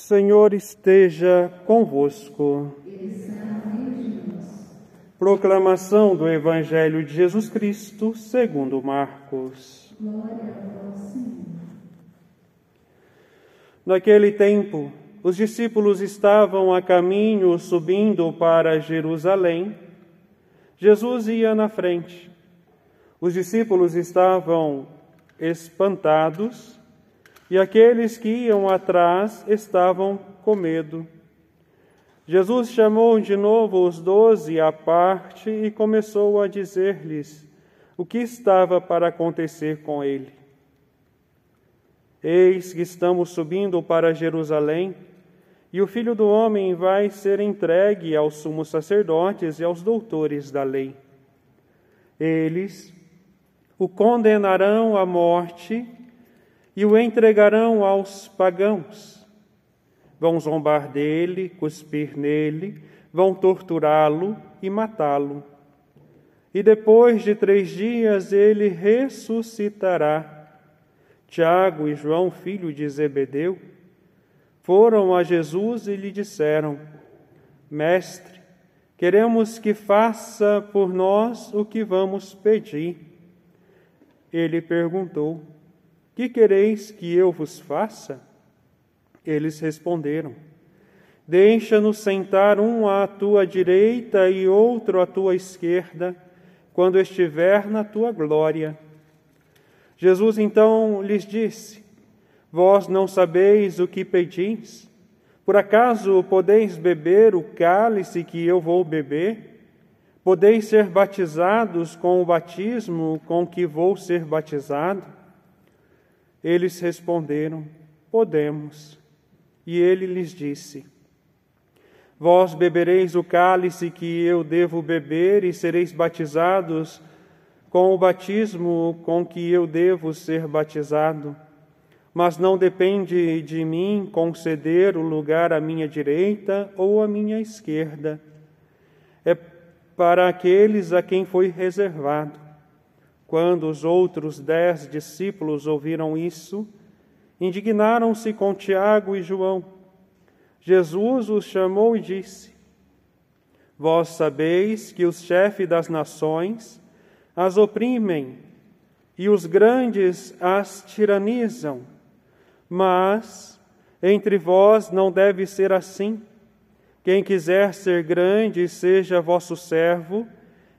Senhor esteja convosco. Proclamação do Evangelho de Jesus Cristo, segundo Marcos. Naquele tempo, os discípulos estavam a caminho subindo para Jerusalém. Jesus ia na frente. Os discípulos estavam espantados e aqueles que iam atrás estavam com medo. Jesus chamou de novo os doze à parte e começou a dizer-lhes o que estava para acontecer com ele. Eis que estamos subindo para Jerusalém, e o filho do homem vai ser entregue aos sumos sacerdotes e aos doutores da lei. Eles o condenarão à morte e o entregarão aos pagãos. Vão zombar dele, cuspir nele, vão torturá-lo e matá-lo. E depois de três dias ele ressuscitará. Tiago e João, filho de Zebedeu, foram a Jesus e lhe disseram: Mestre, queremos que faça por nós o que vamos pedir. Ele perguntou: que quereis que eu vos faça? Eles responderam: Deixa-nos sentar um à tua direita e outro à tua esquerda, quando estiver na tua glória. Jesus então lhes disse: Vós não sabeis o que pedis? Por acaso podeis beber o cálice que eu vou beber? Podeis ser batizados com o batismo com que vou ser batizado? Eles responderam: Podemos. E ele lhes disse: Vós bebereis o cálice que eu devo beber e sereis batizados com o batismo com que eu devo ser batizado. Mas não depende de mim conceder o lugar à minha direita ou à minha esquerda. É para aqueles a quem foi reservado. Quando os outros dez discípulos ouviram isso, indignaram-se com Tiago e João. Jesus os chamou e disse: Vós sabeis que os chefes das nações as oprimem e os grandes as tiranizam, mas entre vós não deve ser assim. Quem quiser ser grande, seja vosso servo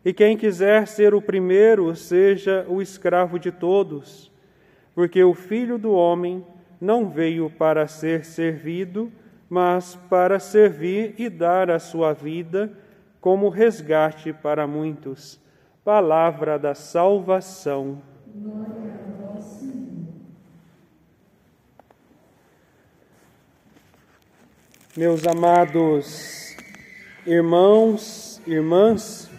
e quem quiser ser o primeiro, seja o escravo de todos, porque o Filho do Homem não veio para ser servido, mas para servir e dar a sua vida como resgate para muitos. Palavra da salvação. Glória a. Meus amados irmãos, irmãs,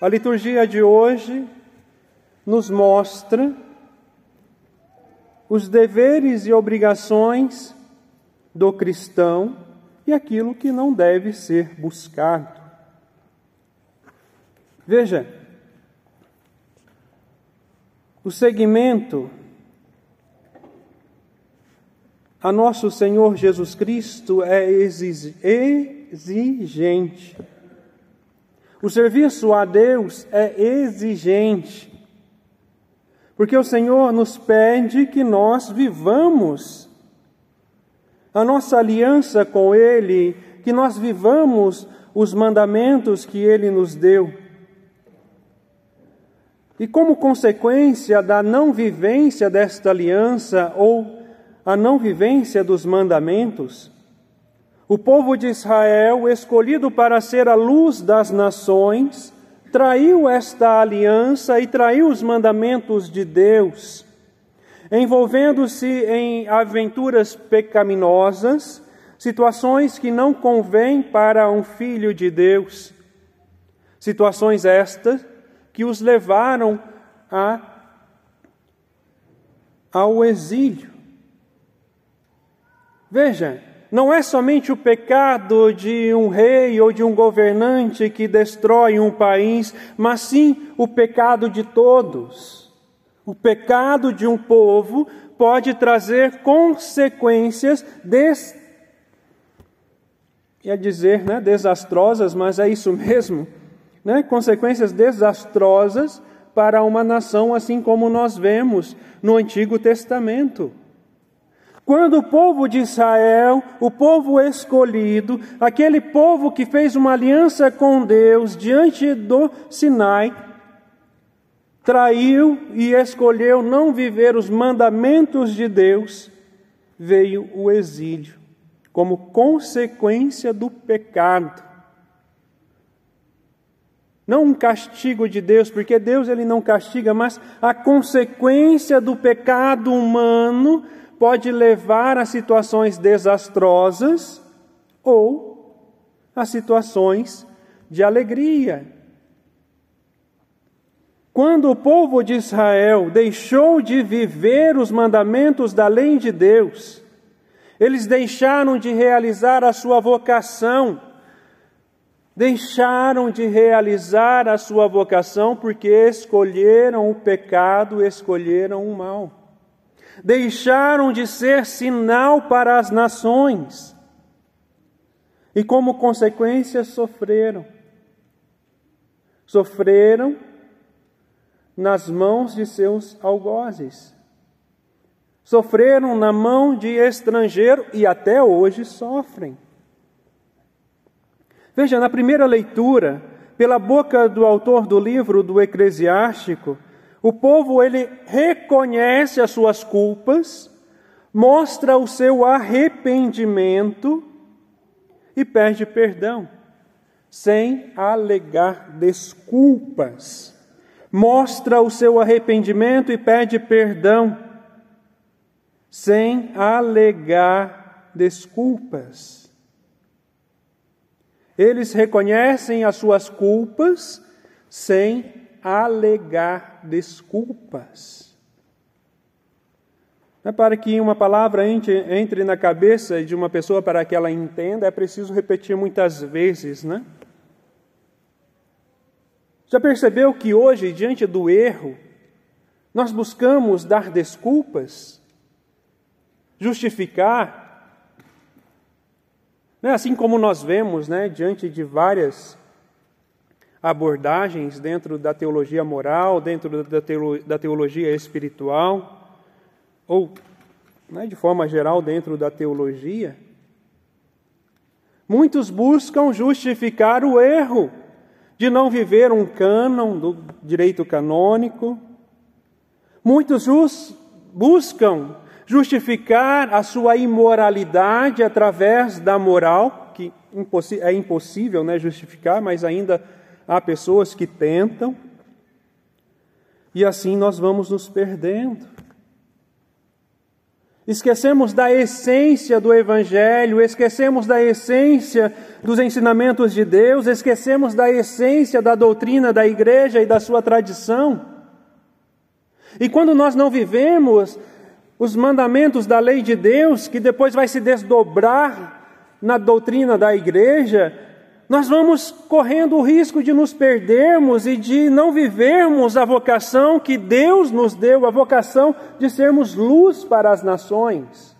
a liturgia de hoje nos mostra os deveres e obrigações do cristão e aquilo que não deve ser buscado. Veja, o seguimento a nosso Senhor Jesus Cristo é exigente. O serviço a Deus é exigente, porque o Senhor nos pede que nós vivamos a nossa aliança com Ele, que nós vivamos os mandamentos que Ele nos deu. E como consequência da não vivência desta aliança ou a não vivência dos mandamentos, o povo de Israel, escolhido para ser a luz das nações, traiu esta aliança e traiu os mandamentos de Deus, envolvendo-se em aventuras pecaminosas, situações que não convêm para um filho de Deus. Situações estas que os levaram a, ao exílio. Veja, não é somente o pecado de um rei ou de um governante que destrói um país, mas sim o pecado de todos. O pecado de um povo pode trazer consequências des... ia dizer, né, desastrosas, mas é isso mesmo, né? Consequências desastrosas para uma nação, assim como nós vemos no Antigo Testamento. Quando o povo de Israel, o povo escolhido, aquele povo que fez uma aliança com Deus diante do Sinai, traiu e escolheu não viver os mandamentos de Deus, veio o exílio como consequência do pecado. Não um castigo de Deus, porque Deus ele não castiga, mas a consequência do pecado humano pode levar a situações desastrosas ou a situações de alegria. Quando o povo de Israel deixou de viver os mandamentos da lei de Deus, eles deixaram de realizar a sua vocação deixaram de realizar a sua vocação porque escolheram o pecado, escolheram o mal. Deixaram de ser sinal para as nações. E como consequência sofreram. Sofreram nas mãos de seus algozes. Sofreram na mão de estrangeiro e até hoje sofrem. Veja, na primeira leitura, pela boca do autor do livro do Eclesiástico, o povo ele reconhece as suas culpas, mostra o seu arrependimento e pede perdão, sem alegar desculpas. Mostra o seu arrependimento e pede perdão, sem alegar desculpas. Eles reconhecem as suas culpas sem alegar desculpas. É para que uma palavra entre na cabeça de uma pessoa para que ela entenda, é preciso repetir muitas vezes, né? Já percebeu que hoje, diante do erro, nós buscamos dar desculpas, justificar, né, assim como nós vemos, né, diante de várias abordagens dentro da teologia moral, dentro da teologia espiritual, ou né, de forma geral dentro da teologia, muitos buscam justificar o erro de não viver um cânon do direito canônico. Muitos buscam justificar a sua imoralidade através da moral, que é impossível né, justificar, mas ainda há pessoas que tentam, e assim nós vamos nos perdendo. Esquecemos da essência do Evangelho, esquecemos da essência dos ensinamentos de Deus, esquecemos da essência da doutrina da igreja e da sua tradição. E quando nós não vivemos os mandamentos da lei de Deus, que depois vai se desdobrar na doutrina da igreja, nós vamos correndo o risco de nos perdermos e de não vivermos a vocação que Deus nos deu, a vocação de sermos luz para as nações.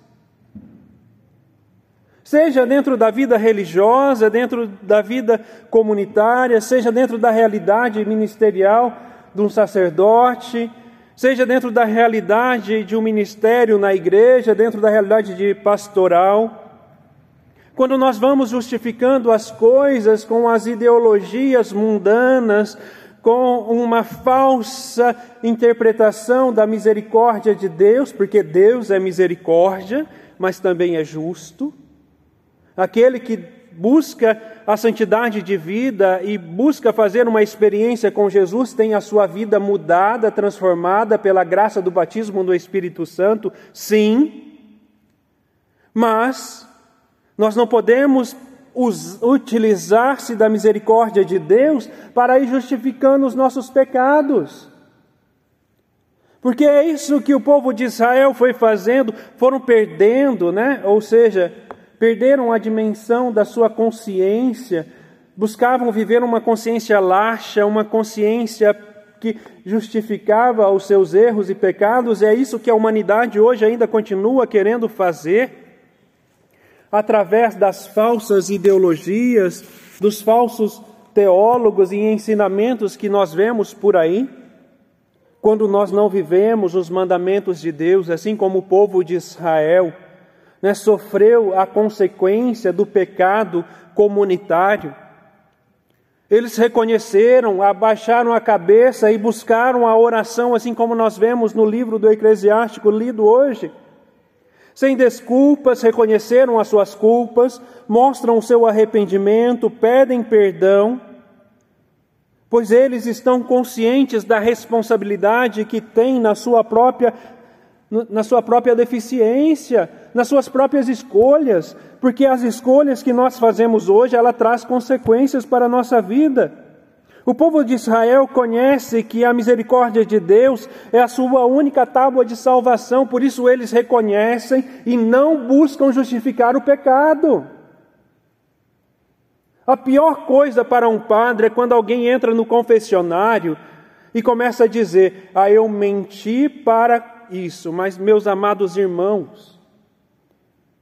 Seja dentro da vida religiosa, dentro da vida comunitária, seja dentro da realidade ministerial de um sacerdote, seja dentro da realidade de um ministério na igreja, dentro da realidade de pastoral. Quando nós vamos justificando as coisas com as ideologias mundanas, com uma falsa interpretação da misericórdia de Deus, porque Deus é misericórdia, mas também é justo. Aquele que busca a santidade de vida e busca fazer uma experiência com Jesus, tem a sua vida mudada, transformada pela graça do batismo do Espírito Santo, sim, mas nós não podemos utilizar-se da misericórdia de Deus para ir justificando os nossos pecados. Porque é isso que o povo de Israel foi fazendo, foram perdendo, né? Ou seja, perderam a dimensão da sua consciência, buscavam viver uma consciência laxa, uma consciência que justificava os seus erros e pecados, e é isso que a humanidade hoje ainda continua querendo fazer, através das falsas ideologias, dos falsos teólogos e ensinamentos que nós vemos por aí, quando nós não vivemos os mandamentos de Deus, assim como o povo de Israel né, sofreu a consequência do pecado comunitário. Eles reconheceram, abaixaram a cabeça e buscaram a oração, assim como nós vemos no livro do Eclesiástico lido hoje. Sem desculpas, reconheceram as suas culpas, mostram o seu arrependimento, pedem perdão, pois eles estão conscientes da responsabilidade que têm na sua própria na sua própria deficiência, nas suas próprias escolhas, porque as escolhas que nós fazemos hoje, ela traz consequências para a nossa vida. O povo de Israel conhece que a misericórdia de Deus é a sua única tábua de salvação, por isso eles reconhecem e não buscam justificar o pecado. A pior coisa para um padre é quando alguém entra no confessionário e começa a dizer: Ah, eu menti para isso, mas meus amados irmãos,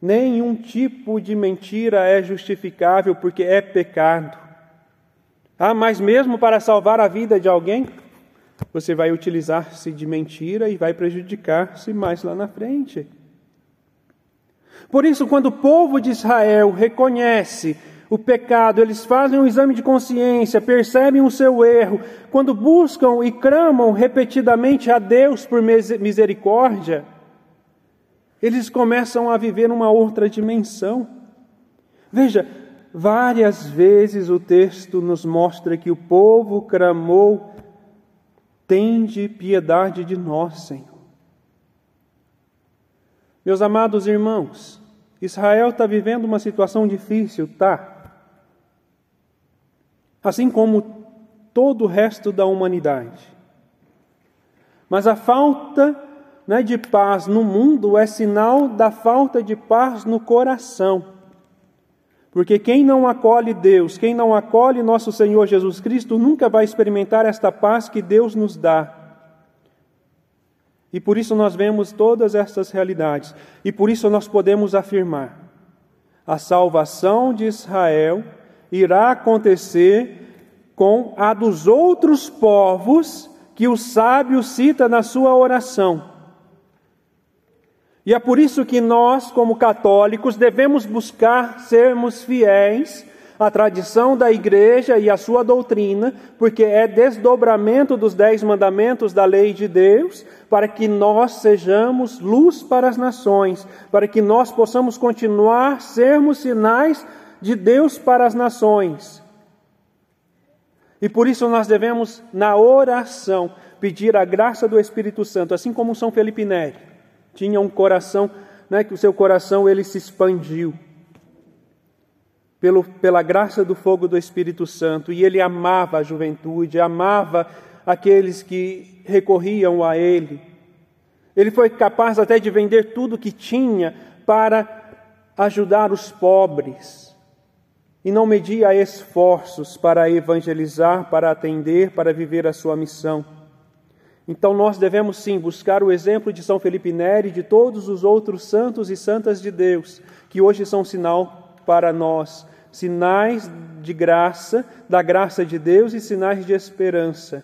nenhum tipo de mentira é justificável porque é pecado. Ah, mas mesmo para salvar a vida de alguém, você vai utilizar-se de mentira e vai prejudicar-se mais lá na frente. Por isso, quando o povo de Israel reconhece o pecado, eles fazem um exame de consciência, percebem o seu erro, quando buscam e clamam repetidamente a Deus por misericórdia, eles começam a viver uma outra dimensão. Veja, várias vezes o texto nos mostra que o povo clamou: Tende piedade de nós, Senhor. Meus amados irmãos, Israel está vivendo uma situação difícil, tá? assim como todo o resto da humanidade. Mas a falta né, de paz no mundo é sinal da falta de paz no coração. Porque quem não acolhe Deus, quem não acolhe nosso Senhor Jesus Cristo, nunca vai experimentar esta paz que Deus nos dá. E por isso nós vemos todas estas realidades. E por isso nós podemos afirmar: a salvação de Israel irá acontecer com a dos outros povos que o sábio cita na sua oração. E é por isso que nós, como católicos, devemos buscar sermos fiéis à tradição da igreja e à sua doutrina, porque é desdobramento dos dez mandamentos da lei de Deus, para que nós sejamos luz para as nações, para que nós possamos continuar sermos sinais de Deus para as nações. E por isso nós devemos, na oração, pedir a graça do Espírito Santo, assim como São Felipe Neri tinha um coração, né, que o seu coração ele se expandiu pelo, pela graça do fogo do Espírito Santo, e ele amava a juventude, amava aqueles que recorriam a ele. Ele foi capaz até de vender tudo que tinha para ajudar os pobres e não media esforços para evangelizar, para atender, para viver a sua missão. Então nós devemos sim buscar o exemplo de São Felipe Neri e de todos os outros santos e santas de Deus, que hoje são sinal para nós, sinais de graça, da graça de Deus e sinais de esperança.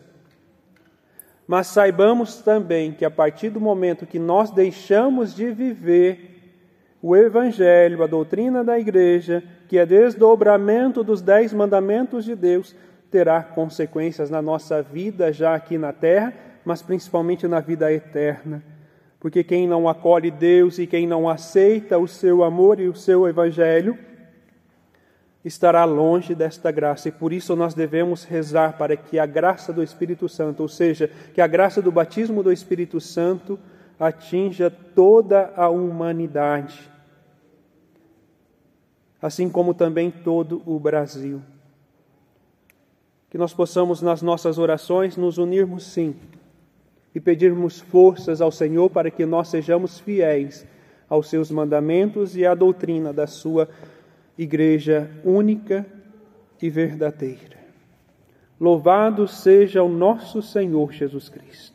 Mas saibamos também que a partir do momento que nós deixamos de viver o Evangelho, a doutrina da igreja, que é desdobramento dos dez mandamentos de Deus, terá consequências na nossa vida já aqui na terra, mas principalmente na vida eterna. Porque quem não acolhe Deus e quem não aceita o seu amor e o seu Evangelho, estará longe desta graça. E por isso nós devemos rezar para que a graça do Espírito Santo, ou seja, que a graça do batismo do Espírito Santo, atinja toda a humanidade assim como também todo o Brasil. Que nós possamos, nas nossas orações, nos unirmos sim e pedirmos forças ao Senhor para que nós sejamos fiéis aos seus mandamentos e à doutrina da sua igreja única e verdadeira. Louvado seja o nosso Senhor Jesus Cristo.